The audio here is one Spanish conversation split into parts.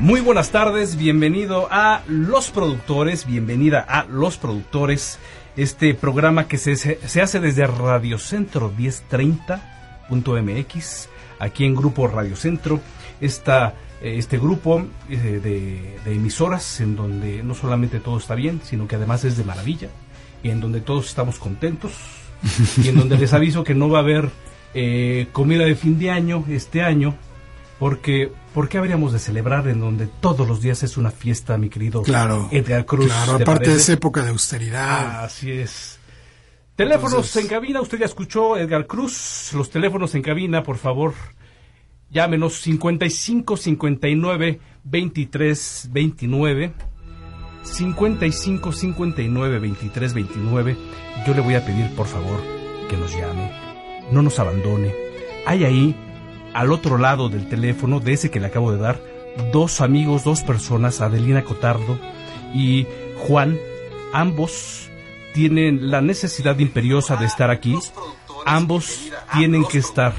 Muy buenas tardes, bienvenido a Los Productores, bienvenida a Los Productores, este programa que se, se hace desde Radio Centro 1030.mx, aquí en Grupo Radio Centro, esta, eh, este grupo eh, de, de emisoras en donde no solamente todo está bien, sino que además es de maravilla, y en donde todos estamos contentos, y en donde les aviso que no va a haber eh, comida de fin de año este año, porque, ¿por qué habríamos de celebrar en donde todos los días es una fiesta, mi querido claro, Edgar Cruz? Claro, aparte de esa época de austeridad. Así es. Teléfonos Entonces- en cabina, usted ya escuchó Edgar Cruz. Los teléfonos en cabina, por favor, llámenos 55 59 23 29. 55 59 23 29. Yo le voy a pedir, por favor, que nos llame. No nos abandone. Hay ahí, al otro lado del teléfono, de ese que le acabo de dar, dos amigos, dos personas, Adelina Cotardo y Juan. Ambos tienen la necesidad imperiosa de estar aquí. Ambos tienen que estar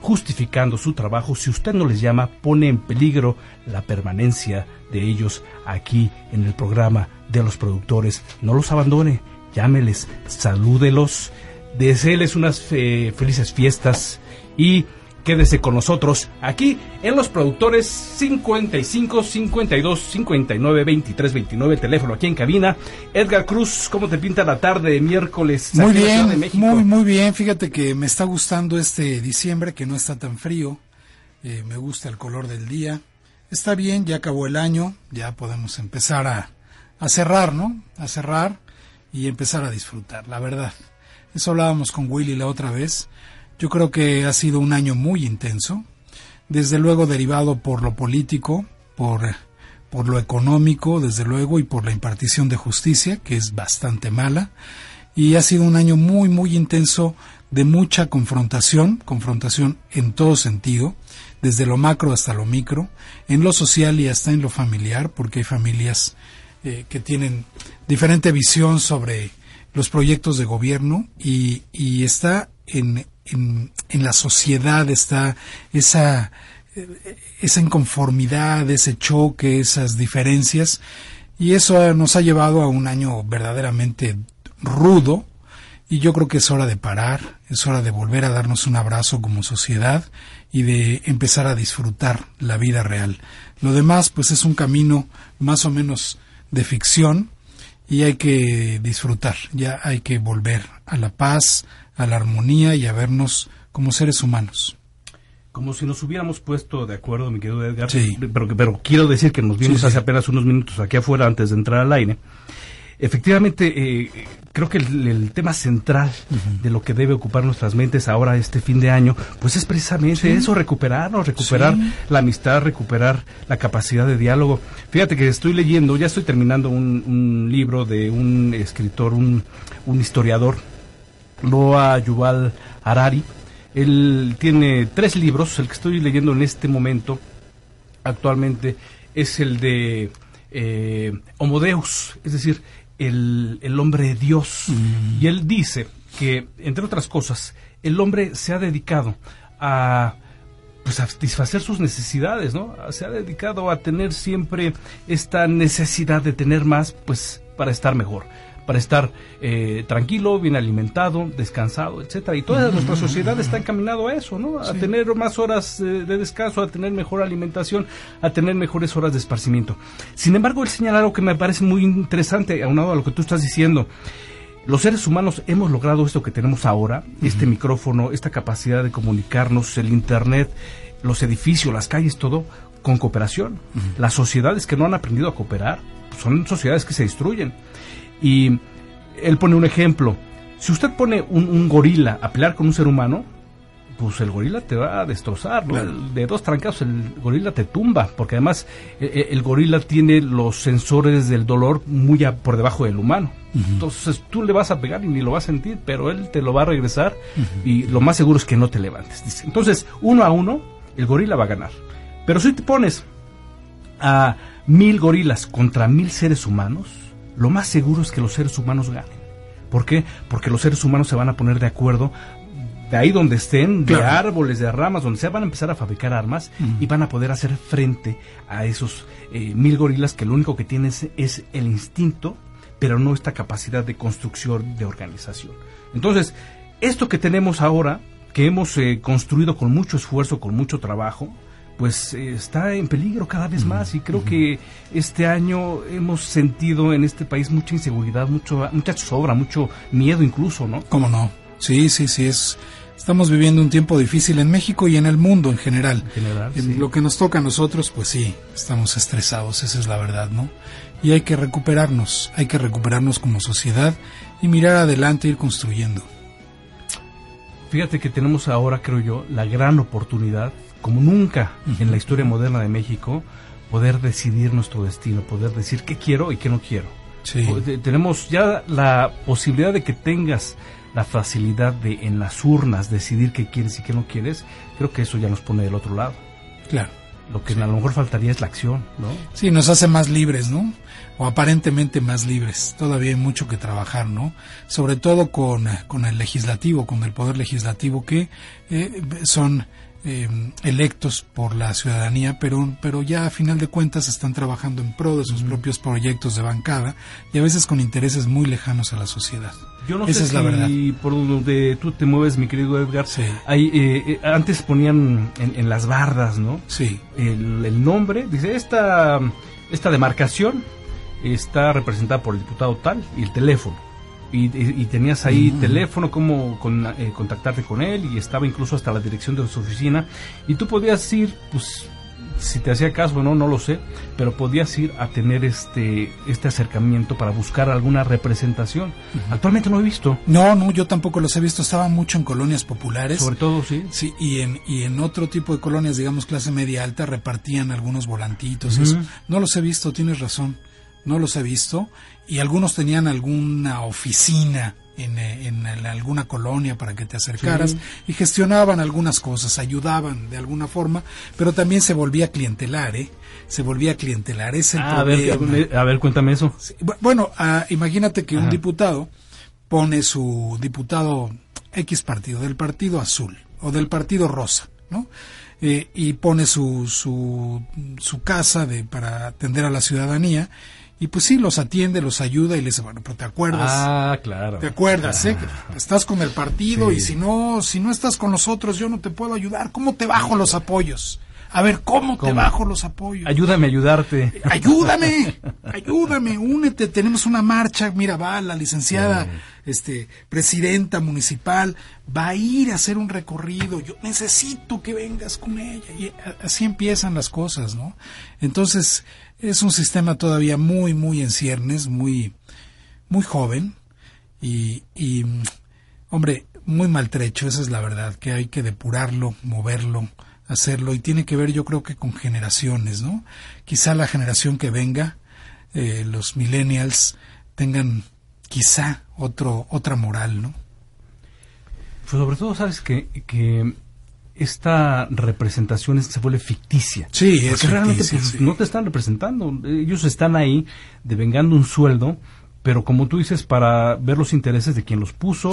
justificando su trabajo. Si usted no les llama, pone en peligro la permanencia de ellos aquí en el programa de los productores. No los abandone, llámeles, salúdelos, deseeles unas eh, felices fiestas y quédese con nosotros aquí en los productores 55 52 59 23 29 teléfono aquí en cabina Edgar Cruz cómo te pinta la tarde de miércoles Muy de bien, México? muy, muy bien. Fíjate que me está gustando este diciembre, que no está tan frío. Eh, me gusta el color del día. Está bien, ya acabó el año, ya podemos empezar a, a cerrar, ¿no? A cerrar y empezar a disfrutar, la verdad. Eso hablábamos con Willy la otra vez. Yo creo que ha sido un año muy intenso, desde luego derivado por lo político, por, por lo económico, desde luego, y por la impartición de justicia, que es bastante mala. Y ha sido un año muy, muy intenso de mucha confrontación, confrontación en todo sentido, desde lo macro hasta lo micro, en lo social y hasta en lo familiar, porque hay familias eh, que tienen diferente visión sobre los proyectos de gobierno y, y está en, en, la sociedad, está esa, esa inconformidad, ese choque, esas diferencias, y eso eh, nos ha llevado a un año verdaderamente rudo, y yo creo que es hora de parar, es hora de volver a darnos un abrazo como sociedad y de empezar a disfrutar la vida real. Lo demás, pues es un camino más o menos de ficción y hay que disfrutar, ya hay que volver a la paz, a la armonía y a vernos como seres humanos. Como si nos hubiéramos puesto de acuerdo, mi querido Edgar. Sí. Pero, pero quiero decir que nos vimos Sí, sí. hace apenas unos minutos aquí afuera antes de entrar al aire. Efectivamente, eh, creo que el, el tema central de lo que debe ocupar nuestras mentes ahora este fin de año, pues es precisamente eso, recuperarnos, recuperar Sí. la amistad, recuperar la capacidad de diálogo. Fíjate que estoy leyendo, ya estoy terminando un, un libro de un escritor, un, un historiador, Noah Yuval Harari. Él tiene tres libros, el que estoy leyendo en este momento actualmente es el de eh, Homo Deus, es decir, el, el hombre Dios. Y él dice que, entre otras cosas, el hombre se ha dedicado a pues a satisfacer sus necesidades, ¿no? Se ha dedicado a tener siempre esta necesidad de tener más, pues para estar mejor, para estar eh, tranquilo, bien alimentado, descansado, etcétera. Y toda nuestra sociedad está encaminado a eso, ¿no? A tener más horas eh, de descanso, a tener mejor alimentación, a tener mejores horas de esparcimiento. Sin embargo, él señala algo que me parece muy interesante, aunado a lo que tú estás diciendo. Los seres humanos hemos logrado esto que tenemos ahora, este micrófono, esta capacidad de comunicarnos, el Internet, los edificios, las calles, todo, con cooperación. Las sociedades que no han aprendido a cooperar son sociedades que se destruyen. Y él pone un ejemplo. Si usted pone un, un gorila a pelear con un ser humano, pues el gorila te va a destrozar, De dos trancazos el gorila te tumba, porque además e, e, el, gorila tiene los sensores del dolor muy por debajo del humano. Entonces tú le vas a pegar y ni lo vas a sentir, pero él te lo va a regresar y lo más seguro es que no te levantes. Dice. Entonces, uno a uno, el gorila va a ganar. Pero si te pones a mil gorilas contra mil seres humanos, lo más seguro es que los seres humanos ganen. ¿Por qué? Porque los seres humanos se van a poner de acuerdo de ahí donde estén, de árboles, de ramas, donde sea, van a empezar a fabricar armas y van a poder hacer frente a esos eh, mil gorilas que lo único que tienen es, el instinto, pero no esta capacidad de construcción, de organización. Entonces, esto que tenemos ahora, que hemos eh, construido con mucho esfuerzo, con mucho trabajo, pues eh, está en peligro cada vez más y creo que este año hemos sentido en este país mucha inseguridad, mucho, mucha sobra, mucho miedo incluso, ¿no? ¿Cómo no? Sí, sí, sí, es Estamos viviendo un tiempo difícil en México y en el mundo en general. En general Lo que nos toca a nosotros, pues sí, estamos estresados, esa es la verdad, ¿no? Y hay que recuperarnos, hay que recuperarnos como sociedad y mirar adelante, ir construyendo. Fíjate que tenemos ahora, creo yo, la gran oportunidad, como nunca en la historia moderna de México, poder decidir nuestro destino, poder decir qué quiero y qué no quiero. Sí. Tenemos ya la posibilidad de que tengas la facilidad de en las urnas decidir qué quieres y qué no quieres, creo que eso ya nos pone del otro lado. Claro. Lo que a lo mejor faltaría es la acción, ¿no? Sí, nos hace más libres, ¿no? O aparentemente más libres. Todavía hay mucho que trabajar, ¿no? Sobre todo con, con el legislativo, con el poder legislativo, que eh, son eh, electos por la ciudadanía, pero, pero ya a final de cuentas están trabajando en pro de sus propios proyectos de bancada y a veces con intereses muy lejanos a la sociedad. Yo no sé es si la verdad. por donde tú te mueves, mi querido Edgar, hay, eh, eh, antes ponían en, las bardas, ¿no? Sí. El, el, nombre, dice, esta, esta demarcación está representada por el diputado tal y el teléfono y, tenías ahí teléfono, cómo con, eh, contactarte con él y estaba incluso hasta la dirección de su oficina y tú podías ir, pues si te hacía caso o no, no lo sé, pero podías ir a tener este este acercamiento para buscar alguna representación. Actualmente no he visto. No, no, yo tampoco los he visto. Estaba mucho en colonias populares. Sobre todo, sí. Sí, y en, y en otro tipo de colonias, digamos clase media alta, repartían algunos volantitos. No los he visto, tienes razón. No los he visto y algunos tenían alguna oficina en, en, alguna colonia para que te acercaras y gestionaban algunas cosas, ayudaban de alguna forma, pero también se volvía clientelar, ¿eh? Se volvía clientelar, es el ah, A ver, a ver, cuéntame eso. Bueno, ah, imagínate que un diputado pone su diputado X partido, del partido azul o del partido rosa, ¿no? Eh, y pone su, su, su casa de, para atender a la ciudadanía y pues sí, los atiende, los ayuda y le dice, bueno, pero te acuerdas. Ah, claro. Te acuerdas, ¿eh? estás con el partido y si no, si no estás con nosotros, yo no te puedo ayudar. ¿Cómo te bajo los apoyos? A ver, ¿cómo, te bajo los apoyos? Ayúdame a ayudarte. Ayúdame, ayúdame, únete. Tenemos una marcha. Mira, va la licenciada este, presidenta municipal, va a ir a hacer un recorrido. Yo necesito que vengas con ella. Y así empiezan las cosas, ¿no? Entonces, es un sistema todavía muy, muy en ciernes, muy, muy joven y, y, hombre, muy maltrecho, esa es la verdad, que hay que depurarlo, moverlo, hacerlo y tiene que ver yo creo que con generaciones, ¿no? Quizá la generación que venga, eh, los millennials, tengan quizá otro, otra moral, ¿no? Pues sobre todo, sabes que, que esta representación se vuelve ficticia. Sí, es porque realmente pues, no te están representando. Ellos están ahí devengando un sueldo, pero como tú dices, para ver los intereses de quien los puso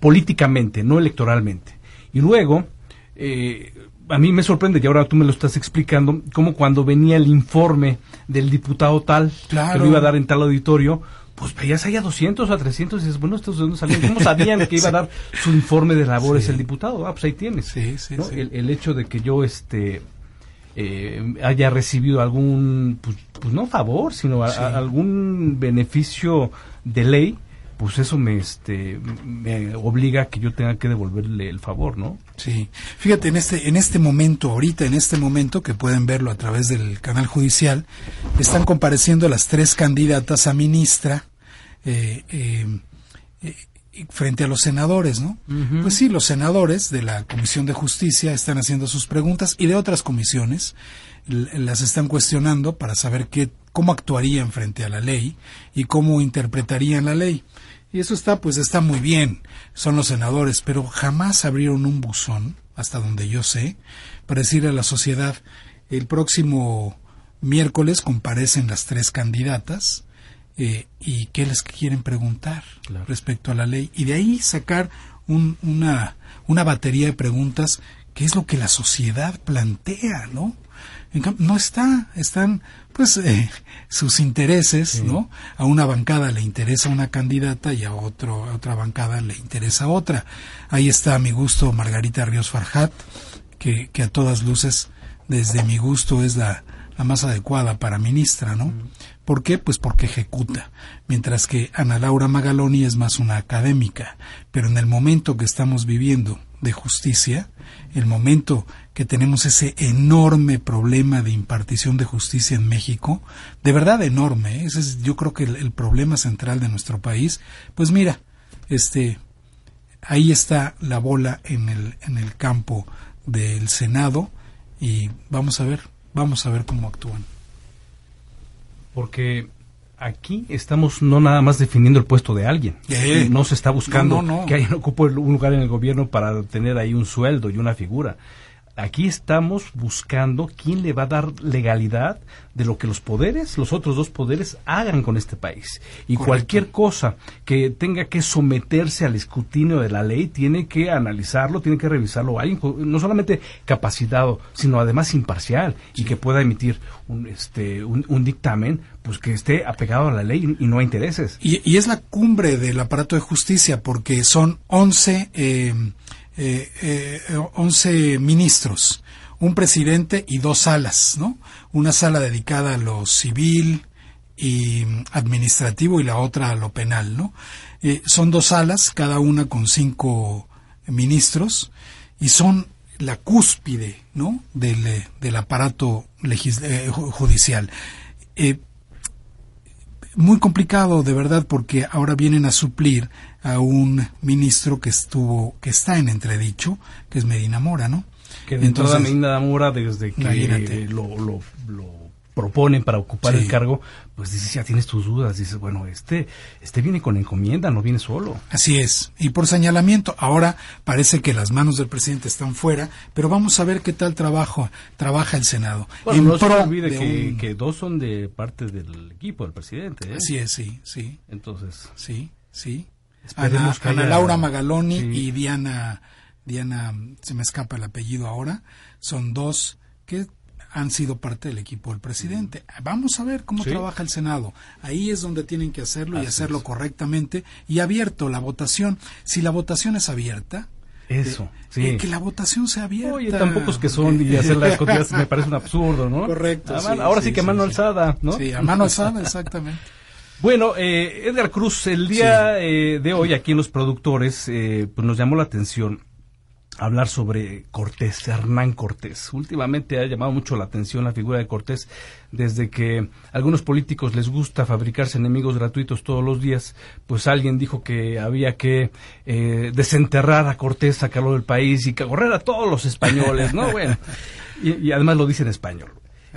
políticamente, no electoralmente. Y luego, eh, a mí me sorprende, y ahora tú me lo estás explicando, como cuando venía el informe del diputado tal, que lo iba a dar en tal auditorio, pues veías ahí a 200 o a 300 y dices, bueno, ¿estos de dónde salían? ¿Cómo sabían que iba a dar su informe de labores el diputado? Ah, pues ahí tienes. Sí, sí, el, hecho de que yo este eh, haya recibido algún, pues, pues no favor, sino algún beneficio de ley, pues eso me, este, me obliga a que yo tenga que devolverle el favor, ¿no? Sí. Fíjate, en este, en este momento, ahorita, en este momento, que pueden verlo a través del canal judicial, están compareciendo las tres candidatas a ministra, eh, eh, frente a los senadores, ¿no? Pues sí, los senadores de la Comisión de Justicia están haciendo sus preguntas y de otras comisiones las están cuestionando para saber qué, cómo actuarían frente a la ley y cómo interpretarían la ley. Y eso está, pues está muy bien, son los senadores, pero jamás abrieron un buzón, hasta donde yo sé, para decirle a la sociedad, el próximo miércoles comparecen las tres candidatas, eh, y qué les quieren preguntar respecto a la ley. Y de ahí sacar una, una batería de preguntas qué es lo que la sociedad plantea, ¿no? no está, están pues eh, sus intereses, ¿no? A una bancada le interesa una candidata y a otro a otra bancada le interesa otra. Ahí está a mi gusto Margarita Ríos Farjat, que, que a todas luces desde mi gusto es la, la más adecuada para ministra, ¿no? ¿Por qué? Pues porque ejecuta, mientras que Ana Laura Magaloni es más una académica, pero en el momento que estamos viviendo de justicia, el momento que tenemos ese enorme problema de impartición de justicia en México, de verdad enorme, ¿eh? ese es yo creo que el, el problema central de nuestro país, pues mira, este ahí está la bola en el en el campo del Senado y vamos a ver, vamos a ver cómo actúan porque aquí estamos no nada más definiendo el puesto de alguien. No se está buscando que alguien ocupe un lugar en el gobierno para tener ahí un sueldo y una figura aquí estamos buscando quién le va a dar legalidad de lo que los poderes, los otros dos poderes, hagan con este país. Y cualquier cosa que tenga que someterse al escrutinio de la ley, tiene que analizarlo, tiene que revisarlo alguien, no solamente capacitado, sino además imparcial y que pueda emitir un, este, un, dictamen pues que esté apegado a la ley y no a intereses. Y, es la cumbre del aparato de justicia porque son 11 eh, eh, 11 ministros, un presidente y dos salas, ¿no? Una sala dedicada a lo civil y administrativo y la otra a lo penal, ¿no? Eh, son dos salas, cada una con cinco ministros y son la cúspide, ¿no? Del, eh, del aparato eh, judicial. Muy complicado, de verdad, porque ahora vienen a suplir a un ministro que estuvo, que está en entredicho, que es Medina Mora, ¿no? Que de Entonces, Medina Mora, desde que lo, lo, proponen para ocupar el cargo, pues dices, ya tienes tus dudas, dices, bueno, este, este viene con encomienda, no viene solo. Así es, y por señalamiento, ahora parece que las manos del presidente están fuera, pero vamos a ver qué tal trabajo, trabaja el Senado. Bueno, no se olvide que, que, dos son de parte del equipo del presidente. ¿eh? Así es, sí, sí. Entonces. Sí, sí. Ana, Laura Magaloni y Diana, Diana, se me escapa el apellido ahora, son dos que han sido parte del equipo del presidente. Vamos a ver cómo trabaja el Senado. Ahí es donde tienen que hacerlo y hacerlo correctamente y abierto la votación. Si la votación es abierta, eso, eh, que la votación sea abierta. Oye, tampoco es que son y hacer las cosas me parece un absurdo, ¿no? Correcto. ahora sí, que a mano alzada, ¿no? Sí, a mano alzada, exactamente. Bueno, eh, Edgar Cruz, el día eh, de hoy aquí en Los Productores eh, pues nos llamó la atención hablar sobre Cortés, Hernán Cortés. Últimamente ha llamado mucho la atención la figura de Cortés desde que a algunos políticos les gusta fabricarse enemigos gratuitos todos los días, pues alguien dijo que había que eh, desenterrar a Cortés, sacarlo del país y correr a todos los españoles, ¿no? Bueno, y además lo dice en español.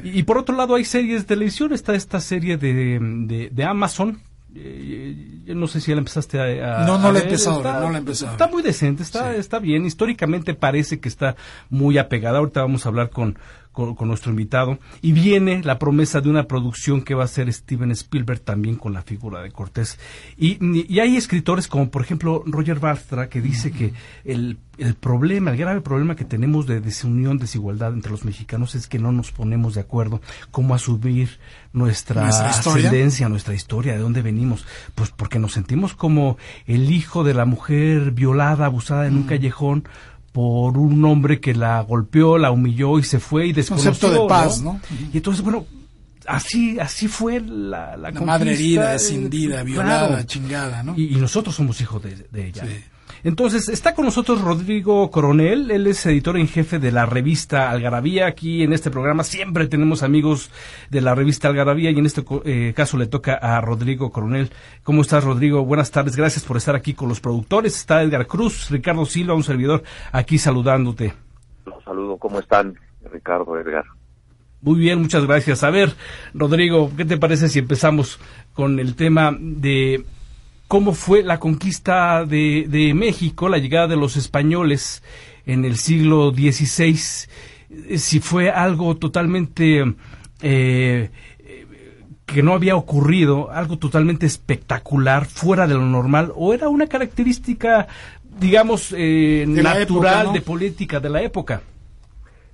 Y, por otro lado hay series de televisión, está esta serie de, de, Amazon, yo no sé si ya la empezaste a, no no la he empezado está, no la he empezado. está muy decente está está bien históricamente parece que está muy apegada. Ahorita vamos a hablar con con, nuestro invitado. Y viene la promesa de una producción que va a ser Steven Spielberg también con la figura de Cortés. Y, y hay escritores como por ejemplo Roger Bartra que dice que el, el problema, el grave problema que tenemos de desunión, desigualdad entre los mexicanos es que no nos ponemos de acuerdo cómo asumir nuestra, ¿Nuestra ascendencia, nuestra historia, de dónde venimos. Pues porque nos sentimos como el hijo de la mujer violada, abusada en un callejón por un hombre que la golpeó, la humilló y se fue y desconoció. Concepto de paz, ¿no? Y entonces, bueno, así así fue la, la, madre herida, escindida, violada, chingada, ¿no? Y, nosotros somos hijos de, ella. Entonces, está con nosotros Rodrigo Coronel, él es editor en jefe de la revista Algarabía. Aquí en este programa siempre tenemos amigos de la revista Algarabía y en este eh, caso le toca a Rodrigo Coronel. ¿Cómo estás, Rodrigo? Buenas tardes, gracias por estar aquí con los productores. Está Edgar Cruz, Ricardo Silva, un servidor, aquí saludándote. Los saludo, ¿cómo están, Ricardo, Edgar? Muy bien, muchas gracias. A ver, Rodrigo, ¿qué te parece si empezamos con el tema de cómo fue la conquista de, México, la llegada de los españoles en el siglo XVI, si fue algo totalmente eh, que no había ocurrido, algo totalmente espectacular, fuera de lo normal, o era una característica, digamos, eh, natural de política de la época.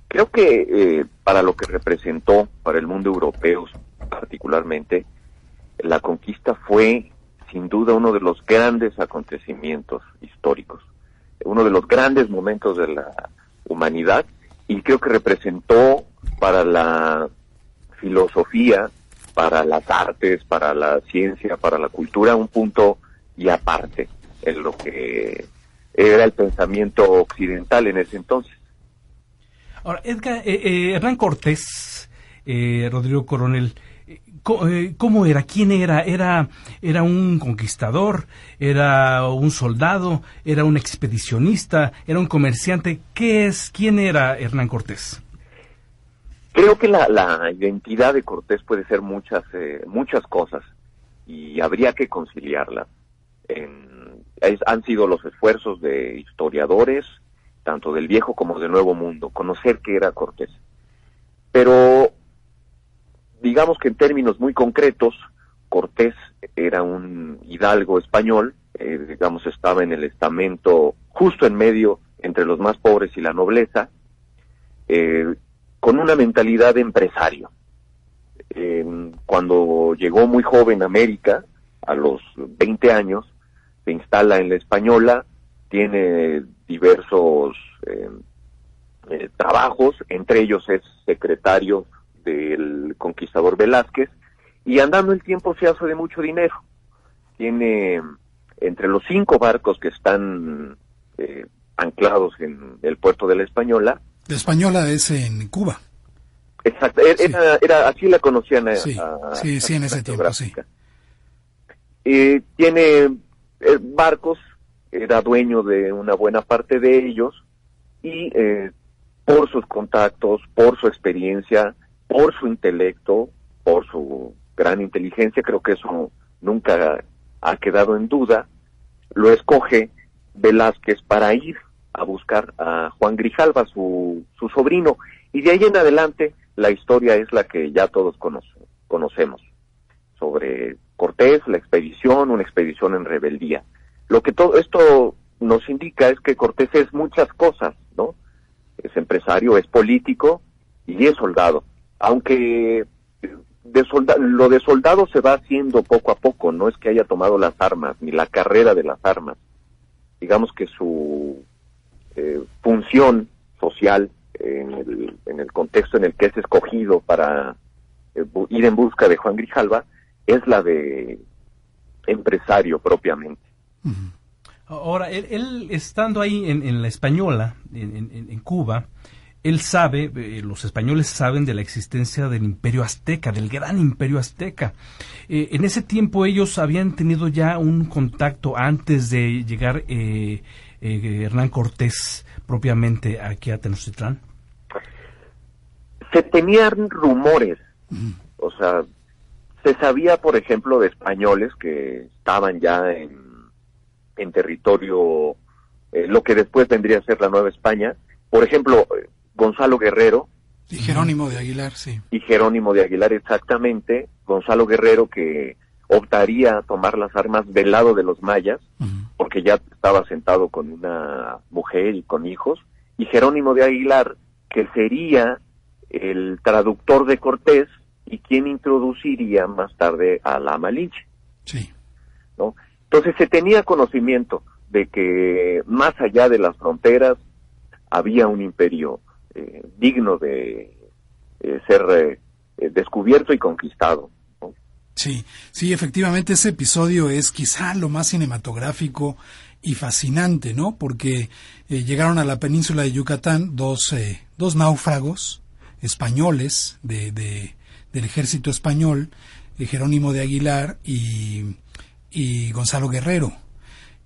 Creo que eh, para lo que representó para el mundo europeo particularmente, la conquista fue sin duda uno de los grandes acontecimientos históricos, uno de los grandes momentos de la humanidad y creo que representó para la filosofía, para las artes, para la ciencia, para la cultura un punto y aparte en lo que era el pensamiento occidental en ese entonces. Ahora, Edgar, eh, eh, Hernán Cortés, eh, Rodrigo Coronel, ¿Cómo era? ¿Quién era? era? ¿Era un conquistador? ¿Era un soldado? ¿Era un expedicionista? ¿Era un comerciante? ¿Qué es? ¿Quién era Hernán Cortés? Creo que la, identidad de Cortés puede ser muchas, eh, muchas cosas y habría que conciliarla. han sido los esfuerzos de historiadores, tanto del viejo como del nuevo mundo, conocer qué era Cortés. Pero digamos que en términos muy concretos, Cortés era un hidalgo español, eh, digamos estaba en el estamento justo en medio entre los más pobres y la nobleza, eh, con una mentalidad de empresario. cuando llegó muy joven a América, a los 20 años, se instala en la española, tiene diversos eh, trabajos, entre ellos es secretario del conquistador Velázquez, y andando el tiempo se hace de mucho dinero. Tiene entre los cinco barcos que están eh, anclados en el puerto de la Española. La Española es en Cuba. Exacto, e-, era, así la conocían a, sí, sí, en ese tiempo, sí. Eh, tiene eh, barcos, era dueño de una buena parte de ellos y por sus contactos, por su experiencia, por su intelecto, por su gran inteligencia, creo que eso nunca ha quedado en duda, lo escoge Velázquez para ir a buscar a Juan Grijalva, su, su sobrino, y de ahí en adelante la historia es la que ya todos conocemos, sobre Cortés, la expedición, una expedición en rebeldía. Lo que todo esto nos indica es que Cortés es muchas cosas, ¿no? Es empresario, es político y es soldado aunque de lo de soldado se va haciendo poco a poco, no es que haya tomado las armas, ni la carrera de las armas. Digamos que su eh, función social en el, en el, contexto en el que es escogido para eh, ir en busca de Juan Grijalva es la de empresario propiamente. Ahora, él, estando ahí en, la española, en, en Cuba, él sabe, eh, los españoles saben de la existencia del imperio azteca, del gran imperio azteca. Eh, en ese tiempo ellos habían tenido ya un contacto antes de llegar eh, Hernán Cortés propiamente aquí a Tenochtitlán. Se tenían rumores, o sea, se sabía, por ejemplo, de españoles que estaban ya en, en territorio, lo que después vendría a ser la Nueva España. Por ejemplo, Gonzalo Guerrero. Y Jerónimo de Aguilar, sí. Y Jerónimo de Aguilar, exactamente. Gonzalo Guerrero que optaría a tomar las armas del lado de los mayas, porque ya estaba sentado con una mujer y con hijos. Y Jerónimo de Aguilar, que sería el traductor de Cortés y quien introduciría más tarde a la Malinche. Sí. ¿no? Entonces se tenía conocimiento de que más allá de las fronteras había un imperio eh, digno de eh, ser eh, descubierto y conquistado. Sí, sí, efectivamente ese episodio es quizá lo más cinematográfico y fascinante, ¿no? Porque llegaron a la península de Yucatán dos, dos náufragos españoles de, de, del ejército español, Jerónimo de Aguilar y, y Gonzalo Guerrero.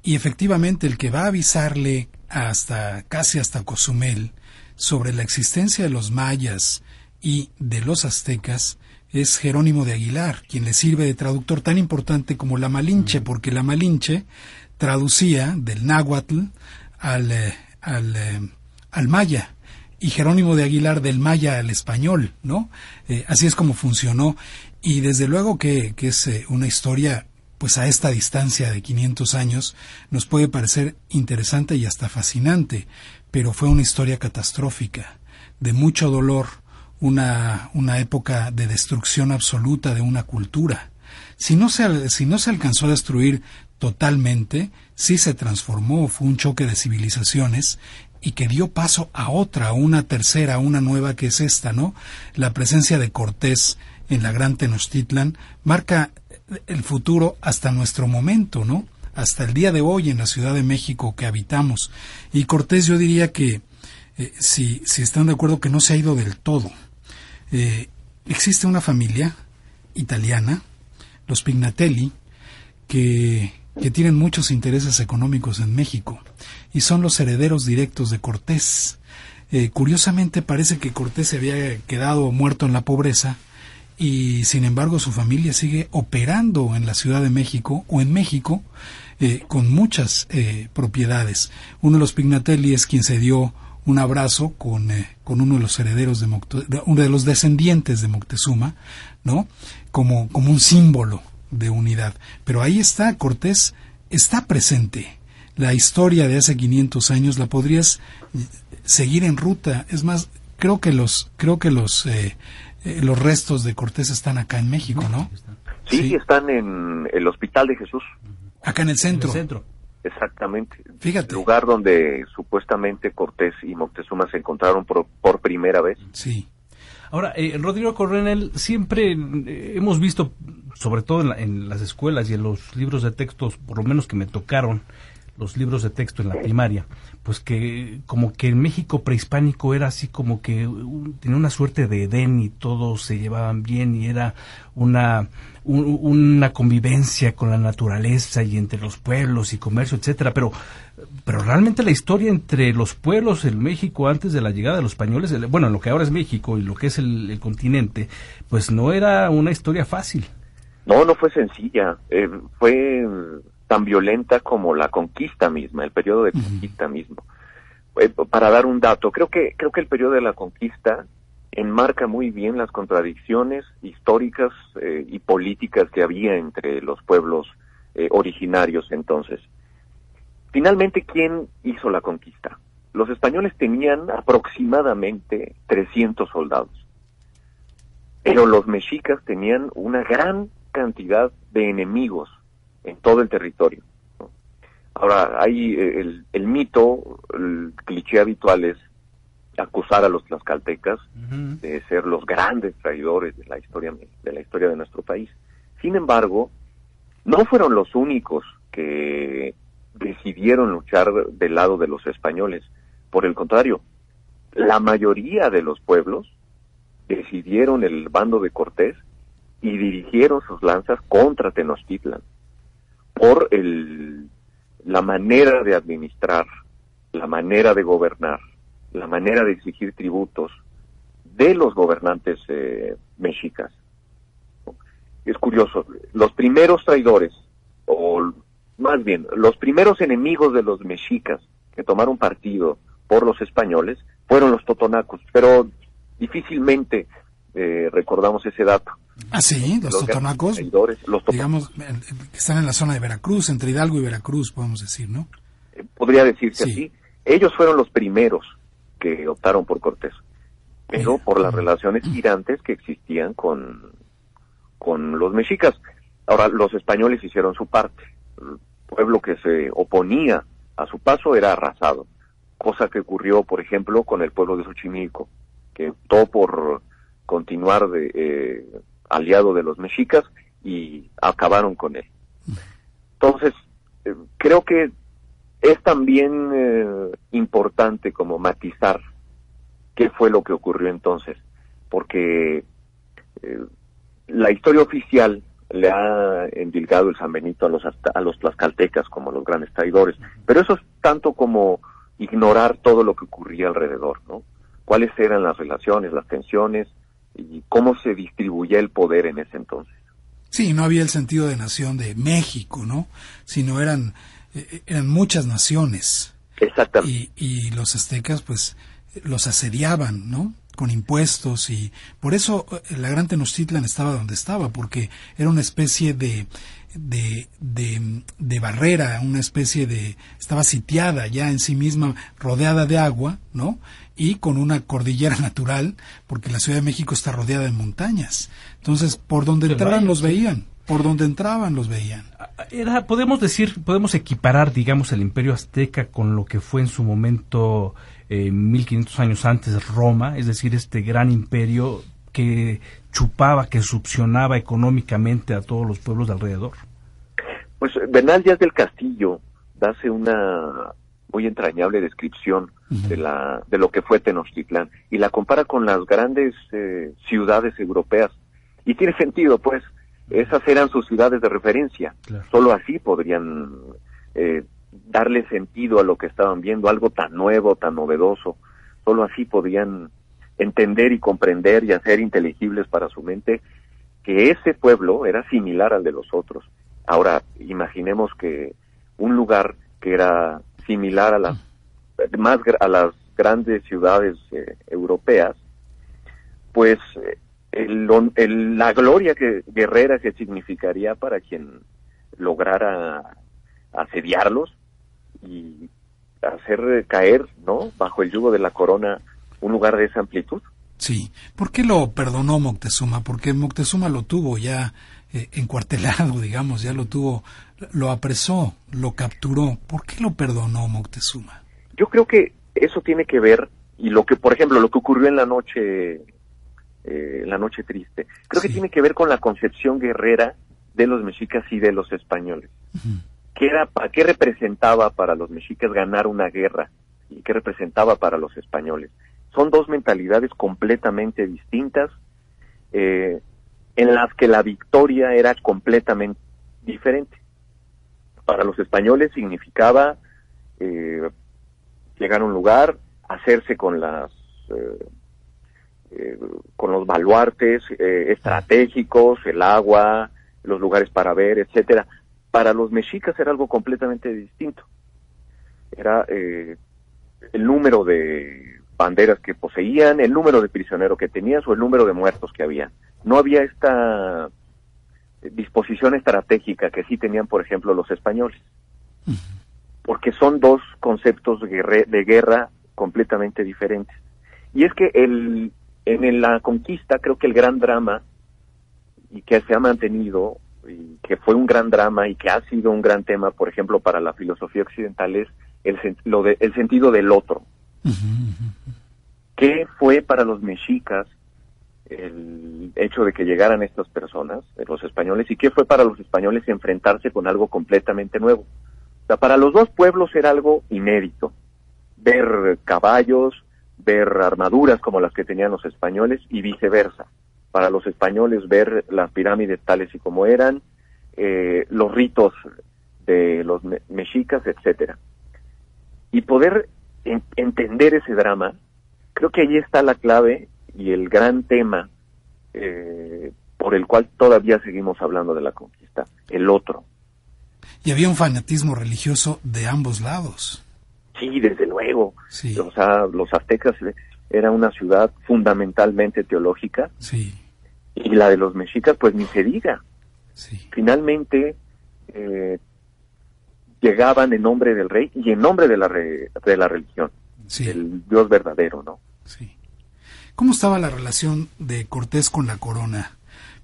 Y efectivamente el que va a avisarle hasta casi hasta Cozumel sobre la existencia de los mayas y de los aztecas es Jerónimo de Aguilar, quien le sirve de traductor tan importante como la Malinche, porque la Malinche traducía del náhuatl al, eh, al, eh, al maya y Jerónimo de Aguilar del maya al español, ¿no? Eh, así es como funcionó y desde luego que, que es una historia pues a esta distancia de 500 años nos puede parecer interesante y hasta fascinante, pero fue una historia catastrófica, de mucho dolor, una, una época de destrucción absoluta de una cultura. Si no, se, si no se alcanzó a destruir totalmente, sí se transformó, fue un choque de civilizaciones y que dio paso a otra, una tercera, una nueva que es esta, ¿no? La presencia de Cortés en la Gran Tenochtitlan marca el futuro hasta nuestro momento, ¿no? Hasta el día de hoy en la Ciudad de México que habitamos. Y Cortés yo diría que, eh, si, si están de acuerdo, que no se ha ido del todo. Eh, existe una familia italiana, los Pignatelli, que, que tienen muchos intereses económicos en México y son los herederos directos de Cortés. Eh, curiosamente parece que Cortés se había quedado muerto en la pobreza y sin embargo su familia sigue operando en la Ciudad de México o en México eh, con muchas propiedades. Uno de los Pignatelli es quien se dio un abrazo con, eh, con uno de los herederos de, uno de los descendientes de Moctezuma, ¿no? Como, como un símbolo de unidad. Pero ahí está, Cortés está presente. La historia de hace 500 años la podrías eh, seguir en ruta. Es más, creo que los, creo que los, eh, los restos de Cortés están acá en México, ¿no? Sí, están en el Hospital de Jesús. Acá en el centro. En el centro. Exactamente. Fíjate. El lugar donde supuestamente Cortés y Moctezuma se encontraron por, por primera vez. Sí. Ahora, eh, Rodrigo Correnel, siempre eh, hemos visto, sobre todo en, en, las escuelas y en los libros de textos, por lo menos que me tocaron, los libros de texto en la primaria, pues que como que el México prehispánico era así como que tenía una suerte de Edén y todos se llevaban bien y era una una convivencia con la naturaleza y entre los pueblos y comercio, etcétera, pero pero realmente la historia entre los pueblos en México antes de la llegada de los españoles, bueno, lo que ahora es México y lo que es el, el continente, pues no era una historia fácil. No, no fue sencilla. Eh, fue tan violenta como la conquista misma, el periodo de conquista mismo. Eh, para dar un dato, creo que creo que el periodo de la conquista enmarca muy bien las contradicciones históricas eh, y políticas que había entre los pueblos eh, originarios entonces. Finalmente, ¿quién hizo la conquista? Los españoles tenían aproximadamente 300 soldados, pero los mexicas tenían una gran cantidad de enemigos en todo el territorio. Ahora, hay eh, el, el, mito, el cliché habitual es acusar a los tlaxcaltecas de ser los grandes traidores de la historia de la historia de nuestro país. Sin embargo, no fueron los únicos que decidieron luchar del lado de los españoles. Por el contrario, la mayoría de los pueblos decidieron el bando de Cortés y dirigieron sus lanzas contra Tenochtitlan por el, la manera de administrar, la manera de gobernar, la manera de exigir tributos de los gobernantes eh, mexicas. Es curioso, los primeros traidores, o más bien, los primeros enemigos de los mexicas que tomaron partido por los españoles fueron los totonacos, pero difícilmente eh, recordamos ese dato. Ah, sí, los, totonacos, digamos, que están en la zona de Veracruz, entre Hidalgo y Veracruz, podemos decir, ¿no? Eh, podría decirse así. Ellos fueron los primeros que optaron por Cortés, pero por las relaciones girantes que existían con, con los mexicas. Ahora, los españoles hicieron su parte. El pueblo que se oponía a su paso era arrasado, cosa que ocurrió, por ejemplo, con el pueblo de Xochimilco, que optó por continuar de, eh, aliado de los mexicas y acabaron con él. Entonces, eh, creo que es también eh, importante como matizar qué fue lo que ocurrió entonces, porque eh, la historia oficial le ha endilgado el San Benito a los, a los tlaxcaltecas como los grandes traidores, pero eso es tanto como ignorar todo lo que ocurría alrededor, ¿no? Cuáles eran las relaciones, las tensiones y cómo se distribuía el poder en ese entonces. Sí, no había el sentido de nación de México, ¿no? Sino eran, eran muchas naciones. Exactamente. Y, y los aztecas, pues, los asediaban, ¿no? con impuestos y por eso eh, la Gran Tenochtitlan estaba donde estaba, porque era una especie de, de, de, barrera, una especie de... estaba sitiada ya en sí misma, rodeada de agua, ¿no? Y con una cordillera natural, porque la Ciudad de México está rodeada de montañas. Entonces, por donde entraban los veían, por donde entraban los veían. Era, podemos decir, podemos equiparar, digamos, el imperio azteca con lo que fue en su momento eh, 1500 años antes Roma, es decir, este gran imperio que chupaba, que succionaba económicamente a todos los pueblos de alrededor. Pues Bernal Díaz del Castillo hace una muy entrañable descripción de la de lo que fue Tenochtitlán y la compara con las grandes eh, ciudades europeas y tiene sentido pues esas eran sus ciudades de referencia solo así podrían eh, darle sentido a lo que estaban viendo, algo tan nuevo, tan novedoso. Solo así podían entender y comprender y hacer inteligibles para su mente que ese pueblo era similar al de los otros. Ahora, imaginemos que un lugar que era similar a las más a las grandes ciudades eh, europeas, pues el, la gloria que guerrera que significaría para quien lograra asediarlos y hacer caer, ¿no? Bajo el yugo de la corona un lugar de esa amplitud. Sí. ¿Por qué lo perdonó Moctezuma? Porque Moctezuma lo tuvo ya eh, encuartelado, digamos, ya lo tuvo, lo apresó, lo capturó. ¿Por qué lo perdonó Moctezuma? Yo creo que eso tiene que ver, y lo que, por ejemplo, lo que ocurrió en la noche, eh, la noche triste, creo que tiene que ver con la concepción guerrera de los mexicas y de los españoles. ¿qué, era, ¿qué representaba para los mexicas ganar una guerra? ¿Y qué representaba para los españoles? Son dos mentalidades completamente distintas, eh, en las que la victoria era completamente diferente. Para los españoles significaba eh, llegar a un lugar, hacerse con las eh, eh con los baluartes eh, estratégicos, el agua, los lugares para ver, etcétera. Para los mexicas era algo completamente distinto. Era eh, el número de banderas que poseían, el número de prisioneros que tenían o el número de muertos que había. No había esta disposición estratégica que sí tenían, por ejemplo, los españoles. Porque son dos conceptos de guerra completamente diferentes. Y es que el, en la conquista creo que el gran drama y que se ha mantenido y que fue un gran drama y que ha sido un gran tema, por ejemplo, para la filosofía occidental es el, lo de, el sentido del otro. ¿Qué fue para los mexicas el hecho de que llegaran estas personas, los españoles, y qué fue para los españoles enfrentarse con algo completamente nuevo? O sea, para los dos pueblos era algo inédito. Ver caballos, ver armaduras como las que tenían los españoles y viceversa para los españoles ver las pirámides tales y como eran, eh, los ritos de los mexicas, etcétera. Y poder entender ese drama, creo que ahí está la clave y el gran tema eh, por el cual todavía seguimos hablando de la conquista, el otro. Y había un fanatismo religioso de ambos lados. Sí, desde luego. O sea, los aztecas era una ciudad fundamentalmente teológica. Sí y la de los mexicas pues ni se diga. Finalmente eh, llegaban en nombre del rey y en nombre de la, de la religión, el Dios verdadero, ¿no? Sí. ¿Cómo estaba la relación de Cortés con la corona?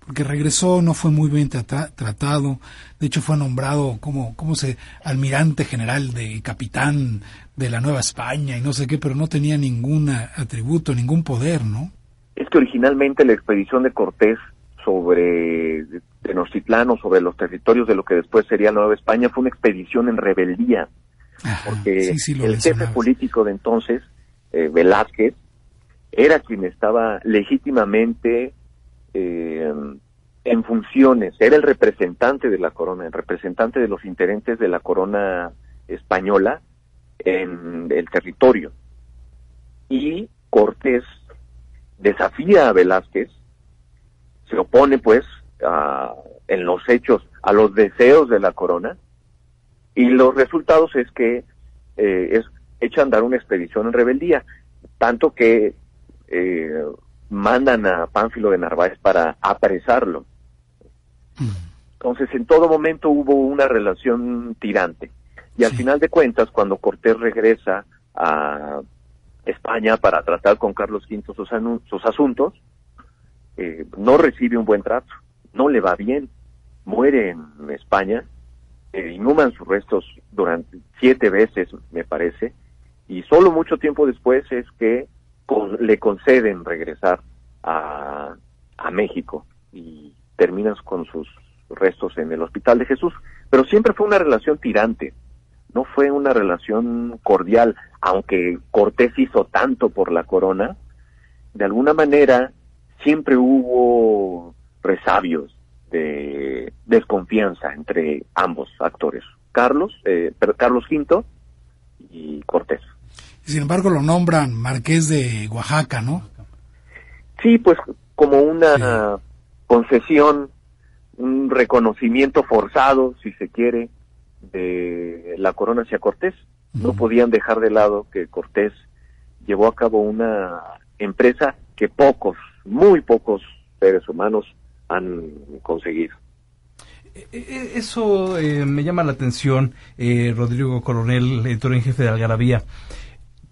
Porque regresó, no fue muy bien tratado, de hecho fue nombrado como, como se, almirante general de capitán de la Nueva España y no sé qué, pero no tenía ningún atributo, ningún poder, ¿no? es que originalmente la expedición de Cortés sobre Tenochtitlán o sobre los territorios de lo que después sería la Nueva España fue una expedición en rebeldía. porque el jefe político de entonces, eh, Velázquez, era quien estaba legítimamente eh, en funciones, era el representante de la corona, el representante de los intereses de la corona española en el territorio. Y Cortés desafía a Velázquez, se opone pues en los hechos a los deseos de la corona y los resultados es que eh, es echan a andar una expedición en rebeldía, tanto que eh, mandan a Pánfilo de Narváez para apresarlo. Entonces, en todo momento hubo una relación tirante. Y al final de cuentas, cuando Cortés regresa a España para tratar con Carlos V sus, sus asuntos, eh, no recibe un buen trato, no le va bien, muere en España, eh, inhuman sus restos durante siete veces, me parece, y solo mucho tiempo después es que le conceden regresar a, a México y terminas con sus restos en el Hospital de Jesús. Pero siempre fue una relación tirante, no fue una relación cordial, aunque Cortés hizo tanto por la corona, de alguna manera siempre hubo resabios de desconfianza entre ambos actores, Carlos, eh, Carlos V y Cortés. Sin embargo, lo nombran Marqués de Oaxaca, ¿no? Sí, pues como una concesión, un reconocimiento forzado, si se quiere, de la corona hacia Cortés. No podían dejar de lado que Cortés llevó a cabo una empresa que pocos, muy pocos seres humanos han conseguido. E, e, eso eh, me llama la atención, eh, Rodrigo Coronel, editor en jefe de Algarabía.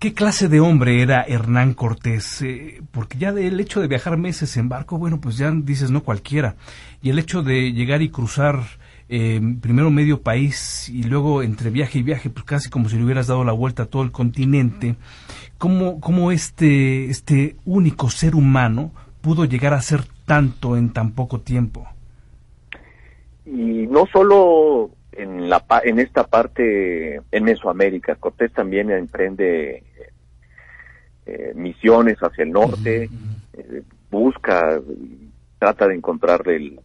¿Qué clase de hombre era Hernán Cortés? Eh, porque ya el hecho de viajar meses en barco, bueno, pues ya dices no cualquiera. Y el hecho de llegar y cruzar primero medio país y luego entre viaje y viaje, pues casi como si le hubieras dado la vuelta a todo el continente, ¿cómo, cómo este, este único ser humano pudo llegar a ser tanto en tan poco tiempo? Y no solo en, la, en esta parte, en Mesoamérica, Cortés también emprende eh, misiones hacia el norte, eh, busca, trata de encontrar el,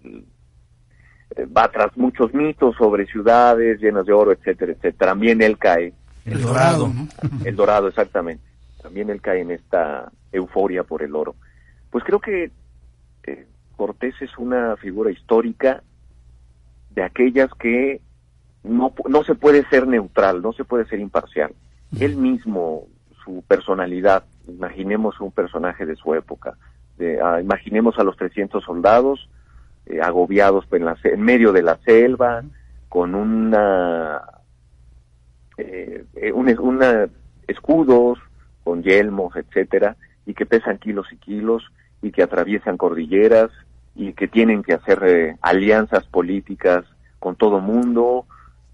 eh, va tras muchos mitos sobre ciudades llenas de oro, etcétera, etcétera. También él cae. El dorado, El dorado, exactamente. También él cae en esta euforia por el oro. Pues creo que eh, Cortés es una figura histórica de aquellas que no, no se puede ser neutral, no se puede ser imparcial. Él mismo, su personalidad, imaginemos un personaje de su época, de, ah, imaginemos a los 300 soldados eh, agobiados en, la, en, medio de la selva, con una, eh, una escudos, con yelmos, etcétera, y que pesan kilos y kilos, y que atraviesan cordilleras y que tienen que hacer eh, alianzas políticas con todo mundo,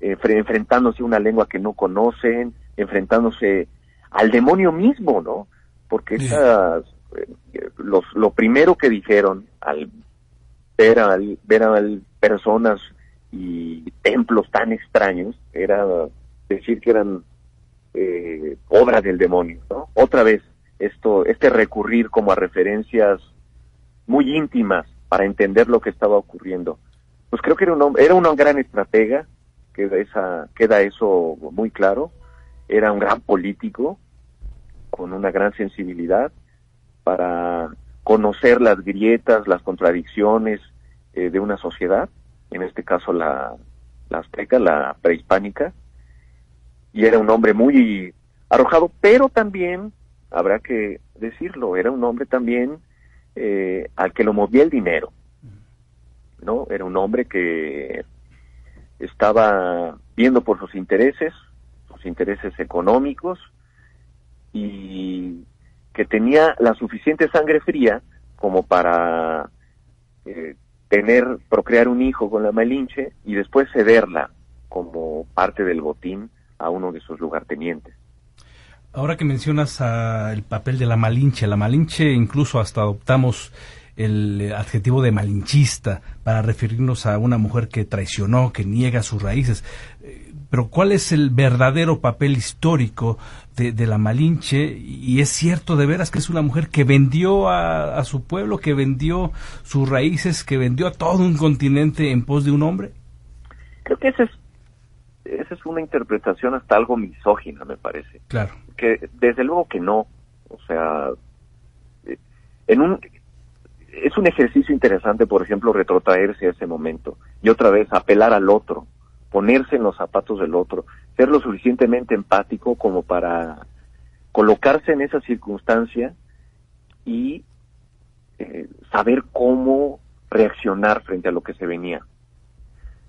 enfrentándose a una lengua que no conocen, enfrentándose al demonio mismo, ¿no? Porque esas, eh, los, lo primero que dijeron al ver a, ver a personas y templos tan extraños era decir que eran eh, obra del demonio, ¿no? Otra vez, esto, este recurrir como a referencias muy íntimas para entender lo que estaba ocurriendo. Pues creo que era un era una gran estratega, queda esa, queda eso muy claro, era un gran político, con una gran sensibilidad para conocer las grietas, las contradicciones eh, de una sociedad, en este caso la, la azteca, la prehispánica, y era un hombre muy arrojado, pero también habrá que decirlo, era un hombre también eh, al que lo movía el dinero, ¿no? Era un hombre que estaba viendo por sus intereses, sus intereses económicos, y que tenía la suficiente sangre fría como para eh, tener, procrear un hijo con la Malinche y después cederla como parte del botín a uno de sus lugartenientes. Ahora que mencionas el papel de la Malinche, la Malinche incluso hasta adoptamos el adjetivo de malinchista para referirnos a una mujer que traicionó, que niega sus raíces. pero ¿cuál es el verdadero papel histórico de, la Malinche? Y es cierto de veras que es una mujer que vendió a, su pueblo, que vendió sus raíces, que vendió a todo un continente en pos de un hombre. Creo que esa es, esa es una interpretación hasta algo misógina, me parece. Claro. Que desde luego que no. O sea, eh, en un es un ejercicio interesante, por ejemplo, retrotraerse a ese momento y otra vez apelar al otro, ponerse en los zapatos del otro, ser lo suficientemente empático como para colocarse en esa circunstancia y eh, saber cómo reaccionar frente a lo que se venía.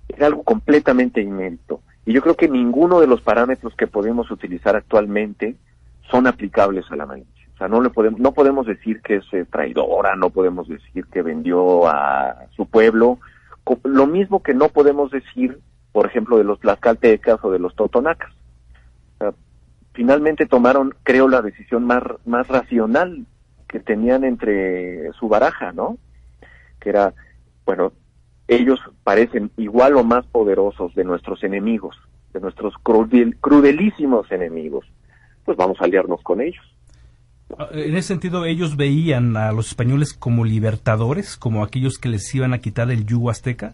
Era algo completamente inédito. Y yo creo que ninguno de los parámetros que podemos utilizar actualmente son aplicables a la Marina. Sea, no le podemos, no podemos decir que es eh, traidora, no podemos decir que vendió a su pueblo. Lo mismo que no podemos decir, por ejemplo, de los tlaxcaltecas o de los totonacas. finalmente tomaron, creo, la decisión más, más racional que tenían entre su baraja, ¿no? Que era, bueno, ellos parecen igual o más poderosos de nuestros enemigos, de nuestros crudelísimos enemigos. Pues vamos a aliarnos con ellos. Ah, en ese sentido, ellos veían a los españoles como libertadores, como aquellos que les iban a quitar el yugo azteca.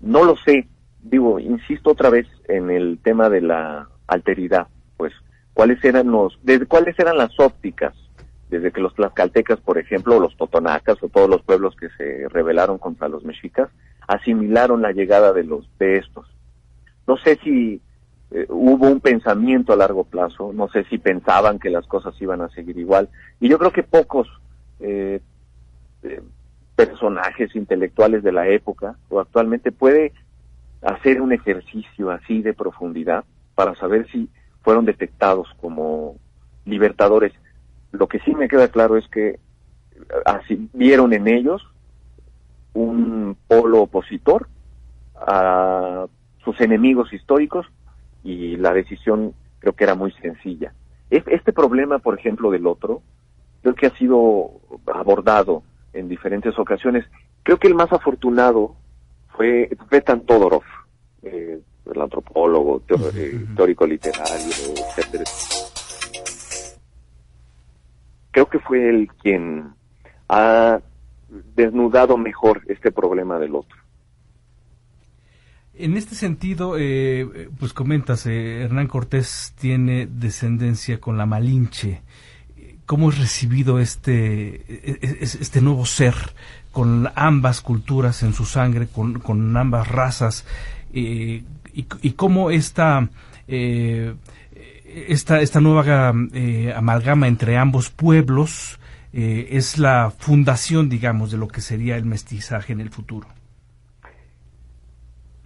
No lo sé. Digo, insisto otra vez en el tema de la alteridad. Pues, ¿cuáles eran los, desde cuáles eran las ópticas? Desde que los tlaxcaltecas, por ejemplo, o los totonacas o todos los pueblos que se rebelaron contra los mexicas, asimilaron la llegada de los de estos. No sé si eh, hubo un pensamiento a largo plazo, no sé si pensaban que las cosas iban a seguir igual, y yo creo que pocos eh, eh, personajes intelectuales de la época o actualmente puede hacer un ejercicio así de profundidad para saber si fueron detectados como libertadores. Lo que sí me queda claro es que así vieron en ellos un polo opositor a sus enemigos históricos y la decisión creo que era muy sencilla. Este problema, por ejemplo, del otro, creo que ha sido abordado en diferentes ocasiones. Creo que el más afortunado fue Petan Todorov, eh, el antropólogo, eh, teórico literario, etcétera. Creo que fue él quien ha desnudado mejor este problema del otro. En este sentido, eh, pues comentas, eh, Hernán Cortés tiene descendencia con la Malinche. ¿Cómo es recibido este, e, e, este nuevo ser con ambas culturas en su sangre, con, ambas razas? Eh, y, cómo esta, esta, esta nueva amalgama entre ambos pueblos es la fundación, digamos, de lo que sería el mestizaje en el futuro?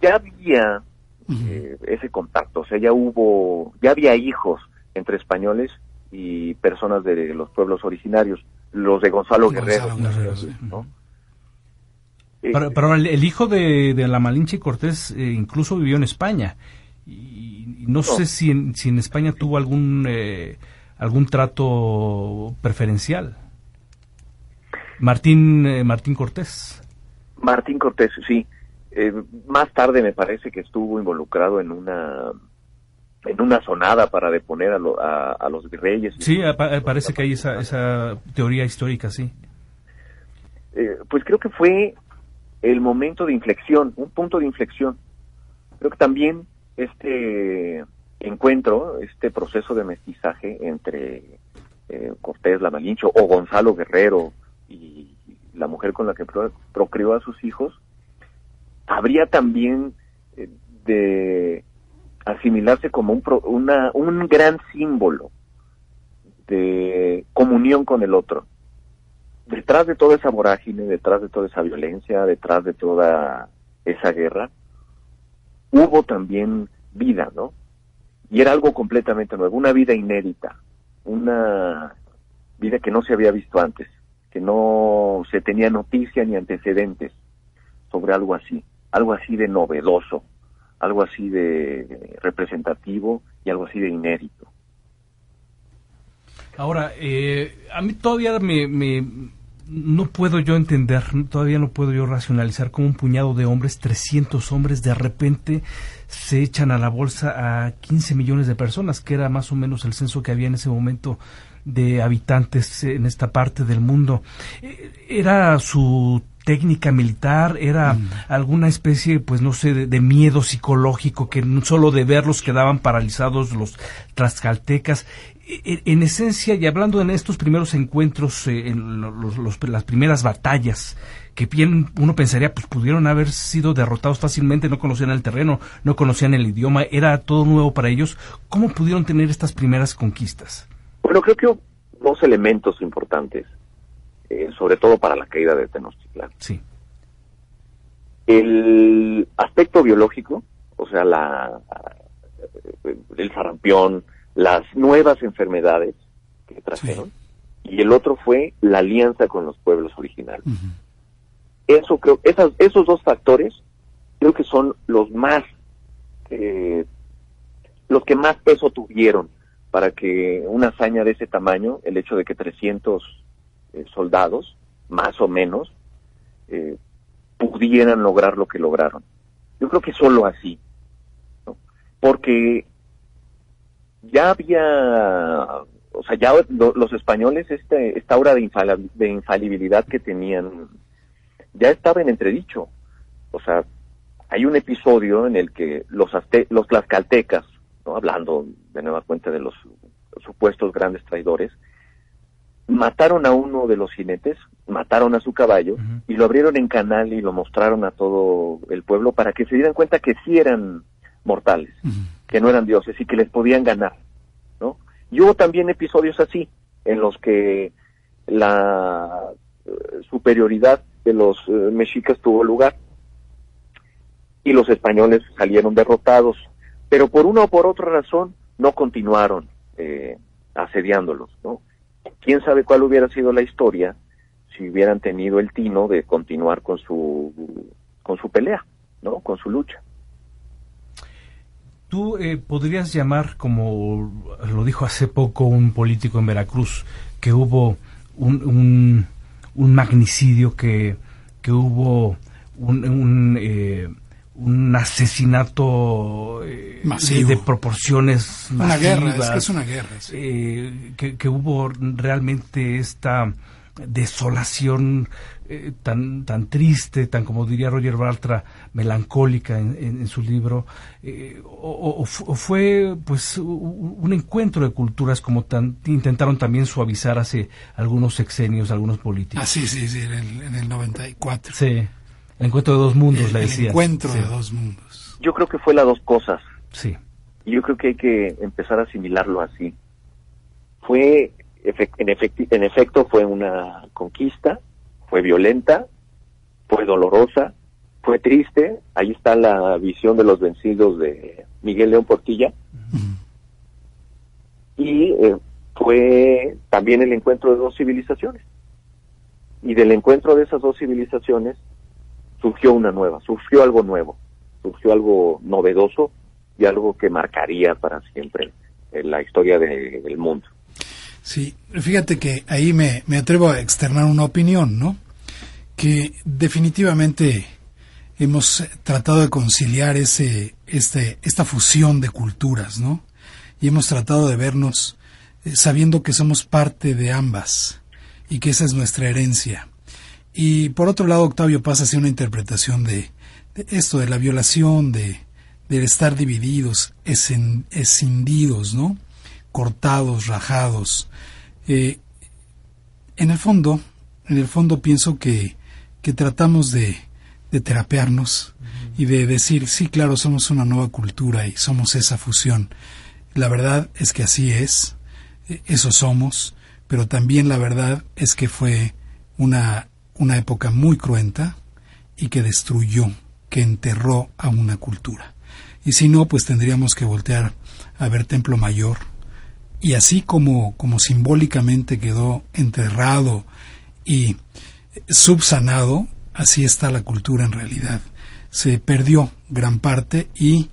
Ya había eh, ese contacto, o sea, ya hubo, ya había hijos entre españoles y personas de los pueblos originarios, los de Gonzalo, Guerrero. Eh, pero, el, hijo de, la Malinche Cortés eh, incluso vivió en España. Y, no, sé si en, si en España tuvo algún, algún trato preferencial. Martín, Martín Cortés. Martín Cortés, sí. Eh, más tarde me parece que estuvo involucrado en una en una sonada para deponer a, a, los virreyes. Sí, parece que hay esa, esa teoría histórica, sí. Eh, pues creo que fue el momento de inflexión, un punto de inflexión. Creo que también este encuentro, este proceso de mestizaje entre eh, Cortés, la Malincho o Gonzalo Guerrero y la mujer con la que procreó a sus hijos, habría también eh, de asimilarse como un, una, un gran símbolo de comunión con el otro. Detrás de toda esa vorágine, detrás de toda esa violencia, detrás de toda esa guerra, hubo también vida, ¿no? Y era algo completamente nuevo, una vida inédita, una vida que no se había visto antes, que no se tenía noticia ni antecedentes sobre algo así algo así de novedoso, algo así de representativo y algo así de inédito. Ahora, eh, a mí todavía me, no puedo yo entender, todavía no puedo yo racionalizar cómo un puñado de hombres, 300 hombres, de repente se echan a la bolsa a 15 millones de personas, que era más o menos el censo que había en ese momento de habitantes en esta parte del mundo. Eh, ¿Era su técnica militar? ¿Era mm. alguna especie, pues no sé, de, miedo psicológico que solo de verlos quedaban paralizados los tlaxcaltecas? en esencia, y hablando en estos primeros encuentros, eh, en las primeras batallas, que bien uno pensaría, pues pudieron haber sido derrotados fácilmente, no conocían el terreno, no conocían el idioma, era todo nuevo para ellos. ¿Cómo pudieron tener estas primeras conquistas? Bueno, creo que dos elementos importantes, eh, sobre todo para la caída de Tenochtitlan. Sí. El aspecto biológico, o sea, la, el sarampión, las nuevas enfermedades que trajeron, y el otro fue la alianza con los pueblos originales. Eso creo, esas, esos dos factores creo que son los más, eh, los que más peso tuvieron para que una hazaña de ese tamaño, el hecho de que 300 eh, soldados, más o menos, eh, pudieran lograr lo que lograron. Yo creo que solo así, porque ya había, o sea, ya los españoles, este, esta aura de, de infalibilidad que tenían, ya estaba en entredicho. O sea, hay un episodio en el que los, los tlaxcaltecas, ¿no? hablando de nueva cuenta de los supuestos grandes traidores, mataron a uno de los jinetes, mataron a su caballo y lo abrieron en canal y lo mostraron a todo el pueblo para que se dieran cuenta que sí eran mortales que no eran dioses y que les podían ganar, ¿no? Y hubo también episodios así, en los que la eh, superioridad de los eh, mexicas tuvo lugar y los españoles salieron derrotados, pero por una o por otra razón no continuaron eh, asediándolos, ¿no? Quién sabe cuál hubiera sido la historia si hubieran tenido el tino de continuar con su con su pelea, ¿no? Con su lucha. Tú eh, podrías llamar, como lo dijo hace poco un político en Veracruz, que hubo un, un, magnicidio, que, que hubo un, un, eh, asesinato eh, de, proporciones una guerra, es que es una guerra. que, que hubo realmente esta desolación eh, tan, tan triste, tan como diría Roger Bartra, melancólica en, su libro, eh, o, fue pues un encuentro de culturas como tan, intentaron también suavizar hace algunos sexenios, algunos políticos. Ah, sí, sí, sí, en el, en el 94. Sí, el encuentro de dos mundos, le decía. El encuentro de dos mundos. Yo creo que fue las dos cosas. Sí. Y yo creo que hay que empezar a asimilarlo así. Fue, en, en efecto, fue una conquista, fue violenta, fue dolorosa, fue triste. Ahí está la visión de los vencidos de Miguel León Portilla. Y eh, fue también el encuentro de dos civilizaciones. Y del encuentro de esas dos civilizaciones surgió una nueva, surgió algo nuevo, surgió algo novedoso y algo que marcaría para siempre la historia del mundo. Sí, fíjate que ahí me, me atrevo a externar una opinión, ¿no? Que definitivamente hemos tratado de conciliar ese, este, esta fusión de culturas, ¿no? Y hemos tratado de vernos eh, sabiendo que somos parte de ambas y que esa es nuestra herencia. Y por otro lado, Octavio pasa hacia una interpretación de, esto, de la violación, de, de estar divididos, escindidos, ¿no? cortados, rajados. Eh, en el fondo, en el fondo pienso que, que tratamos de, de terapearnos y de decir, sí, claro, somos una nueva cultura y somos esa fusión. La verdad es que así es, e, eso somos, pero también la verdad es que fue una, una época muy cruenta y que destruyó, que enterró a una cultura. Y si no, pues tendríamos que voltear a ver Templo Mayor, y así como, como simbólicamente quedó enterrado y subsanado, así está la cultura en realidad. Se perdió gran parte y,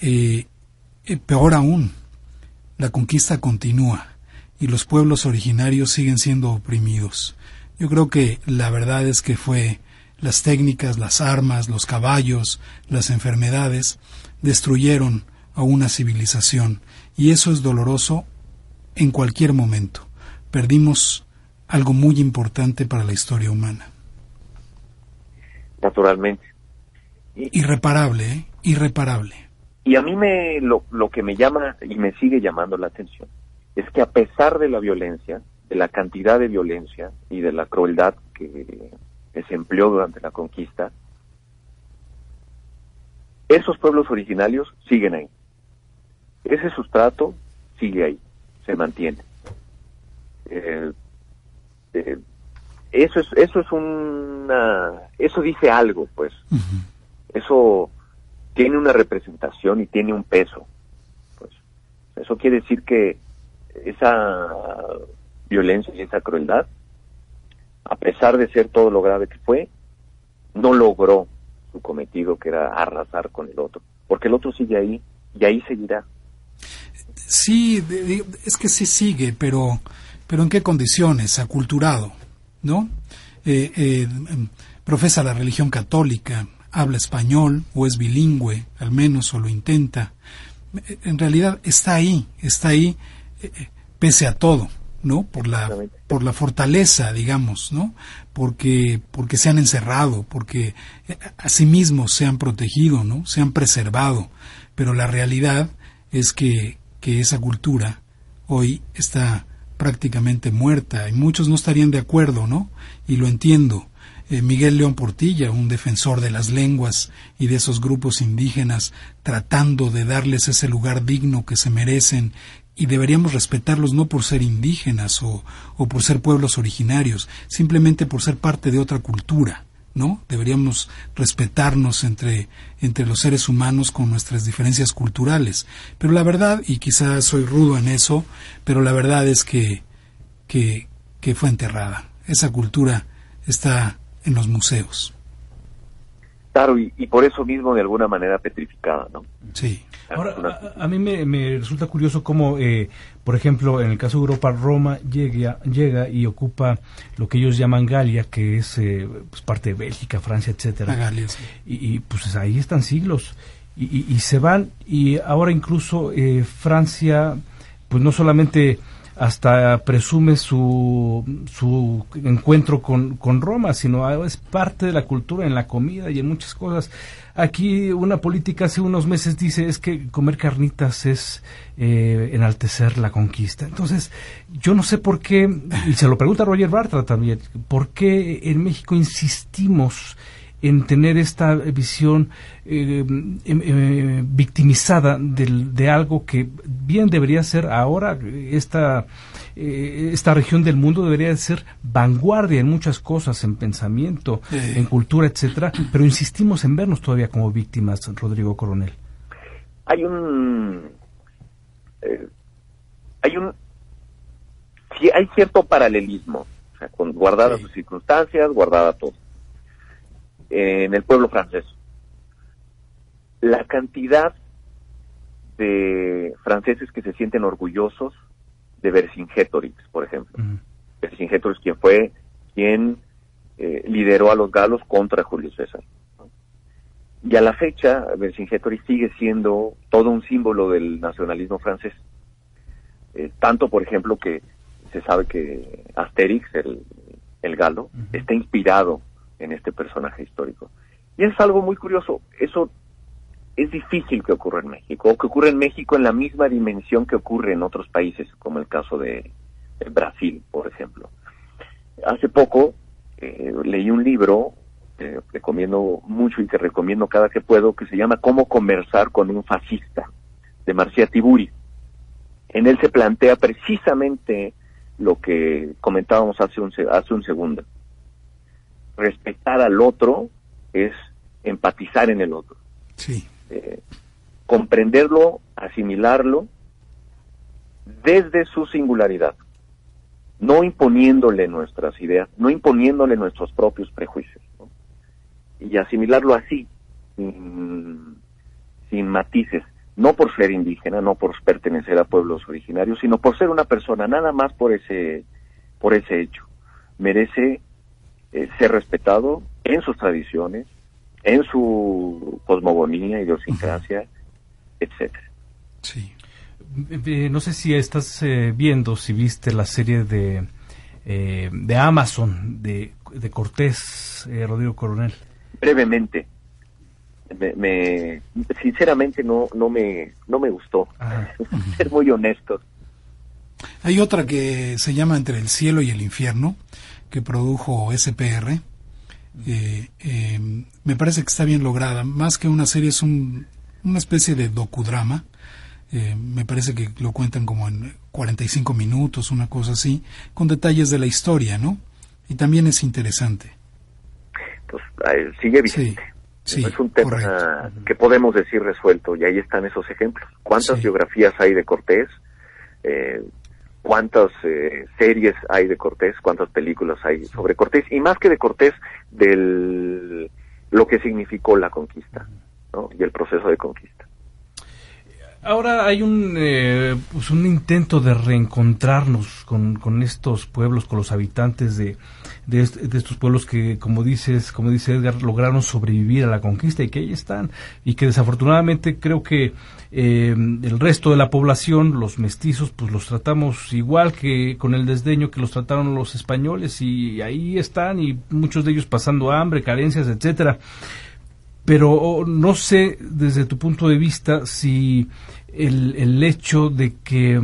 eh, eh, peor aún, la conquista continúa y los pueblos originarios siguen siendo oprimidos. Yo creo que la verdad es que fue las técnicas, las armas, los caballos, las enfermedades, destruyeron a una civilización y eso es doloroso en cualquier momento. Perdimos algo muy importante para la historia humana. Naturalmente. Irreparable, ¿eh? Irreparable. Y a mí me, lo, lo que me llama y me sigue llamando la atención es que a pesar de la violencia, de la cantidad de violencia y de la crueldad que se empleó durante la conquista, esos pueblos originarios siguen ahí. Ese sustrato sigue ahí, se mantiene. Eh, eh, eso es eso es una eso dice algo, pues. Eso tiene una representación y tiene un peso. Pues eso quiere decir que esa violencia y esa crueldad, a pesar de ser todo lo grave que fue, no logró su cometido que era arrasar con el otro, porque el otro sigue ahí y ahí seguirá. Sí, es que sí sigue, pero, pero ¿en qué condiciones? Aculturado, ¿no? Eh, eh, profesa la religión católica, habla español o es bilingüe, al menos, o lo intenta. En realidad está ahí, está ahí eh, pese a todo, ¿no? Por la, por la fortaleza, digamos, ¿no? Porque, porque se han encerrado, porque a sí mismos se han protegido, ¿no? Se han preservado. Pero la realidad es que, que esa cultura hoy está prácticamente muerta y muchos no estarían de acuerdo, ¿no? Y lo entiendo. Eh, Miguel León Portilla, un defensor de las lenguas y de esos grupos indígenas, tratando de darles ese lugar digno que se merecen y deberíamos respetarlos no por ser indígenas o, o por ser pueblos originarios, simplemente por ser parte de otra cultura. ¿no? Deberíamos respetarnos entre, entre los seres humanos con nuestras diferencias culturales. Pero la verdad, y quizás soy rudo en eso, pero la verdad es que, que, que fue enterrada. Esa cultura está en los museos. Claro, y, por eso mismo de alguna manera petrificada, ¿no? Sí. Ahora, a, mí me, resulta curioso cómo, eh, por ejemplo, en el caso de Europa, Roma llega, llega y ocupa lo que ellos llaman Galia, que es eh, pues parte de Bélgica, Francia, etcétera. Galia, y, pues ahí están siglos. Y, y, se van, y ahora incluso eh, Francia, pues no solamente hasta presume su, su encuentro con, con Roma, sino es parte de la cultura en la comida y en muchas cosas. Aquí una política hace unos meses dice es que comer carnitas es eh, enaltecer la conquista. Entonces, yo no sé por qué, y se lo pregunta Roger Bartra también, por qué en México insistimos en tener esta visión eh, em, eh, victimizada de, algo que bien debería ser ahora esta eh, esta región del mundo debería ser vanguardia en muchas cosas, en pensamiento, en cultura, etcétera, pero insistimos en vernos todavía como víctimas, Rodrigo Coronel. Hay un hay un hay cierto paralelismo, o sea, con guardadas sus circunstancias, guardada todo en el pueblo francés. La cantidad de franceses que se sienten orgullosos de Vercingétorix, por ejemplo. Vercingétorix, quien fue quien eh, lideró a los galos contra Julio César. Y a la fecha, Vercingétorix sigue siendo todo un símbolo del nacionalismo francés. Eh, tanto, por ejemplo, que se sabe que Asterix, el, el galo, está inspirado en este personaje histórico. Y es algo muy curioso, eso es difícil que ocurra en México, o que ocurra en México en la misma dimensión que ocurre en otros países, como el caso de, Brasil, por ejemplo. Hace poco eh, leí un libro que recomiendo mucho y que recomiendo cada que puedo, que se llama Cómo conversar con un fascista, de Marcia Tiburi. En él se plantea precisamente lo que comentábamos hace un, hace un segundo respetar al otro es empatizar en el otro. Sí. Eh, comprenderlo, asimilarlo desde su singularidad, no imponiéndole nuestras ideas, no imponiéndole nuestros propios prejuicios, y asimilarlo así, sin, sin matices, no por ser indígena, no por pertenecer a pueblos originarios, sino por ser una persona, nada más por ese, por ese hecho merece eh, ser respetado en sus tradiciones, en su cosmogonía, idiosincrasia, etcétera. Sí. Eh, no sé si estás eh, viendo, si viste la serie de, de Amazon de, de Cortés, Rodrigo Coronel. Brevemente. Me, sinceramente no no me no me gustó ser muy honesto hay otra que se llama Entre el cielo y el infierno, que produjo SPR. Eh, eh, me parece que está bien lograda. Más que una serie, es un, una especie de docudrama. Eh, me parece que lo cuentan como en 45 minutos, una cosa así, con detalles de la historia, ¿no? Y también es interesante. Pues sigue vigente. Sí, es un tema que podemos decir resuelto y ahí están esos ejemplos. ¿Cuántas biografías hay de Cortés? Cuántas eh, series hay de Cortés, cuántas películas hay sobre Cortés, y más que de Cortés, del lo que significó la conquista ¿no? y el proceso de conquista. Ahora hay un, eh, pues un intento de reencontrarnos con, con, estos pueblos, con los habitantes de, de, estos pueblos que, como dices, como dice Edgar, lograron sobrevivir a la conquista y que ahí están. Y que desafortunadamente creo que eh, el resto de la población, los mestizos, pues los tratamos igual que con el desdeño que los trataron los españoles. Y ahí están y muchos de ellos pasando hambre, carencias, etcétera pero no sé desde tu punto de vista si el, el hecho de que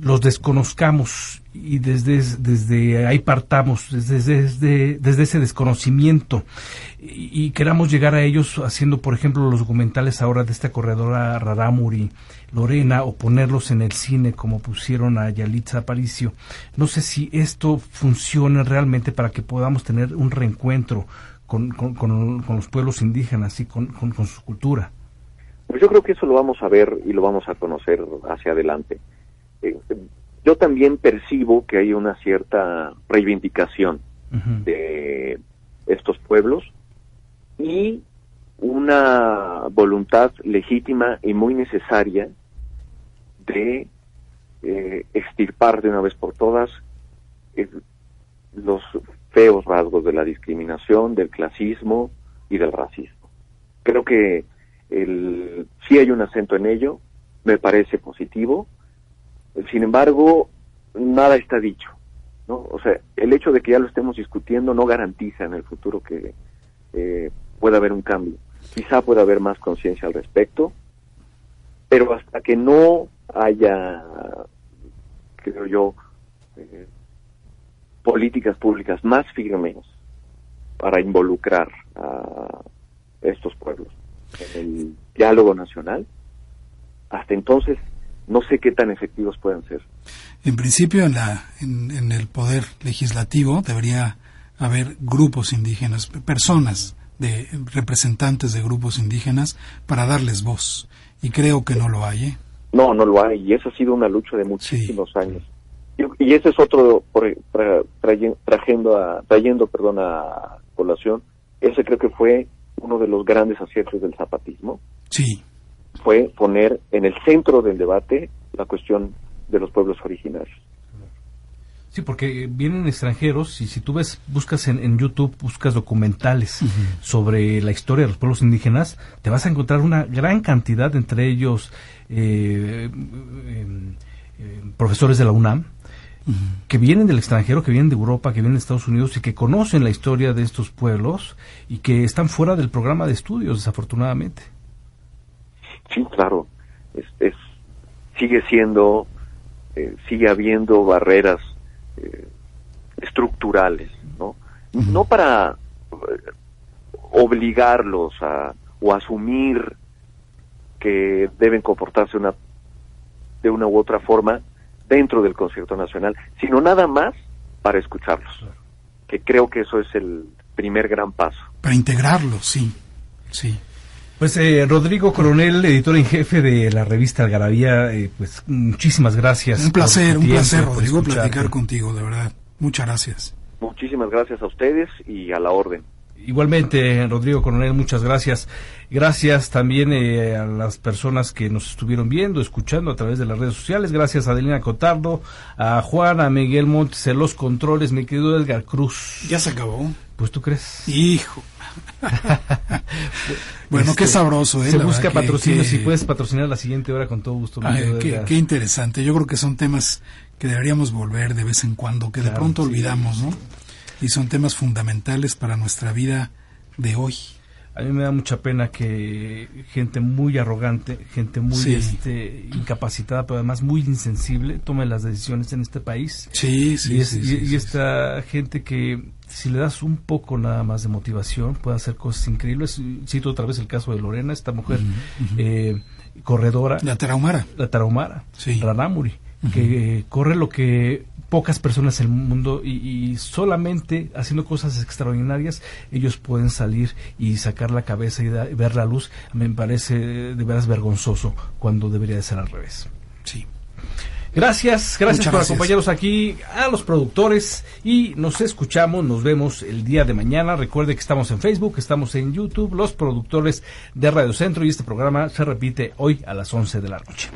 los desconozcamos y desde, desde ahí partamos, desde, desde, desde ese desconocimiento y, queramos llegar a ellos haciendo, por ejemplo, los documentales ahora de esta corredora Raramuri, Lorena, o ponerlos en el cine como pusieron a Yalitza Aparicio. No sé si esto funcione realmente para que podamos tener un reencuentro con, con, los pueblos indígenas y con, su cultura? Pues yo creo que eso lo vamos a ver y lo vamos a conocer hacia adelante. Eh, yo también percibo que hay una cierta reivindicación de estos pueblos y una voluntad legítima y muy necesaria de eh, extirpar de una vez por todas eh, los feos rasgos de la discriminación, del clasismo y del racismo. Creo que el, sí hay un acento en ello, me parece positivo, sin embargo, nada está dicho. ¿no? O sea, el hecho de que ya lo estemos discutiendo no garantiza en el futuro que eh, pueda haber un cambio. Quizá pueda haber más conciencia al respecto, pero hasta que no haya, creo yo, eh, políticas públicas más firmes para involucrar a estos pueblos en el diálogo nacional, hasta entonces no sé qué tan efectivos puedan ser. En principio, en, la, en, el poder legislativo debería haber grupos indígenas, personas de representantes de grupos indígenas para darles voz. Y creo que no lo hay. ¿eh? No, no lo hay. Y eso ha sido una lucha de muchísimos años. Y, ese es otro, trayendo, a, trayendo perdón, a colación, ese creo que fue uno de los grandes aciertos del zapatismo. Sí. Fue poner en el centro del debate la cuestión de los pueblos originarios. Sí, porque vienen extranjeros y si tú ves, buscas en, YouTube, buscas documentales sobre la historia de los pueblos indígenas, te vas a encontrar una gran cantidad, entre ellos eh, eh, eh, profesores de la UNAM, que vienen del extranjero, que vienen de Europa, que vienen de Estados Unidos y que conocen la historia de estos pueblos y que están fuera del programa de estudios, desafortunadamente. Sí, claro. Es, sigue siendo, eh, sigue habiendo barreras eh, estructurales, ¿no? No para eh, obligarlos a o asumir que deben comportarse una de una u otra forma, dentro del concierto nacional, sino nada más para escucharlos, que creo que eso es el primer gran paso. Para integrarlos, sí, sí. Pues eh, Rodrigo Coronel, editor en jefe de la revista Algarabía, eh, pues muchísimas gracias. Un placer, un placer, Rodrigo, platicar contigo, de verdad. Muchas gracias. Muchísimas gracias a ustedes y a la orden. Igualmente, Rodrigo Coronel, muchas gracias. Gracias también eh, a las personas que nos estuvieron viendo, escuchando a través de las redes sociales. Gracias a Adelina Cotardo, a Juan, a Miguel Montes en los controles, mi querido Edgar Cruz. Ya se acabó. Pues tú crees. Hijo. bueno, qué este, sabroso. ¿eh? Se busca patrocinio. Si puedes patrocinar la siguiente hora con todo gusto. qué, interesante. Yo creo que son temas que deberíamos volver de vez en cuando, que de pronto olvidamos, ¿no? Y son temas fundamentales para nuestra vida de hoy. A mí me da mucha pena que gente muy arrogante, gente muy este, incapacitada, pero además muy insensible, tome las decisiones en este país. Sí, sí, y, sí, y, esta gente que si le das un poco nada más de motivación puede hacer cosas increíbles. Cito otra vez el caso de Lorena, esta mujer eh, corredora. La Tarahumara. La Tarahumara, sí. Ranamuri, que corre lo que pocas personas en el mundo y, solamente haciendo cosas extraordinarias ellos pueden salir y sacar la cabeza y, ver la luz. Me parece de veras vergonzoso cuando debería de ser al revés. Sí. Gracias, gracias por acompañarnos aquí a los productores y nos escuchamos, nos vemos el día de mañana. Recuerde que estamos en Facebook, estamos en YouTube, los productores de Radio Centro y este programa se repite hoy a las 11 de la noche.